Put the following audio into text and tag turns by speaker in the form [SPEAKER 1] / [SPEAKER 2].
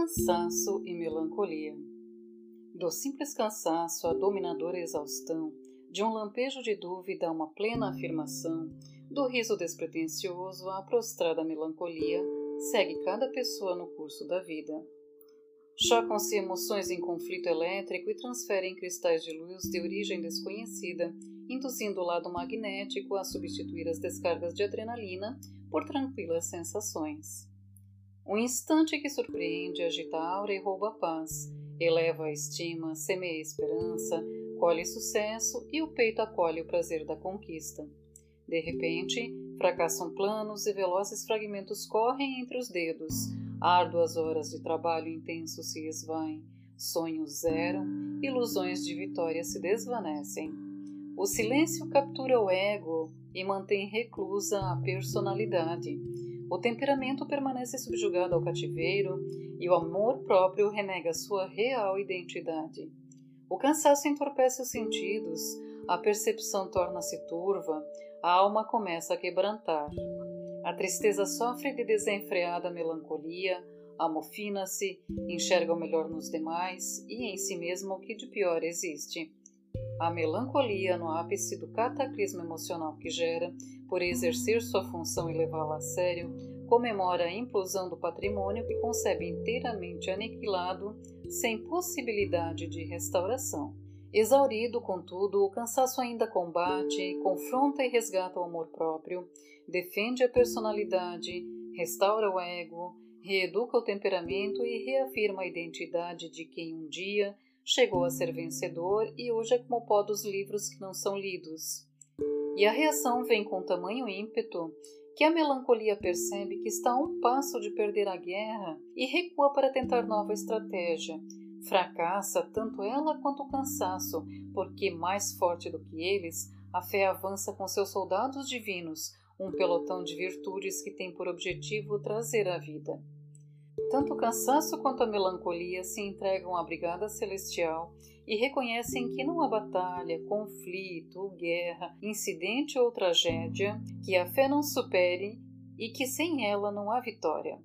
[SPEAKER 1] Cansaço e melancolia. Do simples cansaço à dominadora exaustão, de um lampejo de dúvida a uma plena afirmação, do riso despretensioso à prostrada melancolia, segue cada pessoa no curso da vida. Chocam-se emoções em conflito elétrico e transferem cristais de luz de origem desconhecida, induzindo o lado magnético a substituir as descargas de adrenalina por tranquilas sensações. Um instante que surpreende, agita a aura e rouba a paz, eleva a estima, semeia a esperança, colhe sucesso e o peito acolhe o prazer da conquista. De repente, fracassam planos e velozes fragmentos correm entre os dedos, árduas horas de trabalho intenso se esvaem, sonhos zeram, ilusões de vitória se desvanecem. O silêncio captura o ego e mantém reclusa a personalidade o temperamento permanece subjugado ao cativeiro e o amor próprio renega sua real identidade. O cansaço entorpece os sentidos, a percepção torna-se turva, a alma começa a quebrantar. A tristeza sofre de desenfreada melancolia, amofina-se, enxerga o melhor nos demais e em si mesmo o que de pior existe. A melancolia, no ápice do cataclismo emocional que gera, por exercer sua função e levá-la a sério, comemora a implosão do patrimônio que concebe inteiramente aniquilado, sem possibilidade de restauração. Exaurido, contudo, o cansaço ainda combate, confronta e resgata o amor próprio, defende a personalidade, restaura o ego, reeduca o temperamento e reafirma a identidade de quem um dia chegou a ser vencedor e hoje é como pó dos livros que não são lidos. E a reação vem com tamanho ímpeto que a melancolia percebe que está a um passo de perder a guerra e recua para tentar nova estratégia. Fracassa tanto ela quanto o cansaço, porque, mais forte do que eles, a fé avança com seus soldados divinos, um pelotão de virtudes que tem por objetivo trazer a vida. Tanto o cansaço quanto a melancolia se entregam à brigada celestial e reconhecem que não há batalha, conflito, guerra, incidente ou tragédia que a fé não supere e que sem ela não há vitória.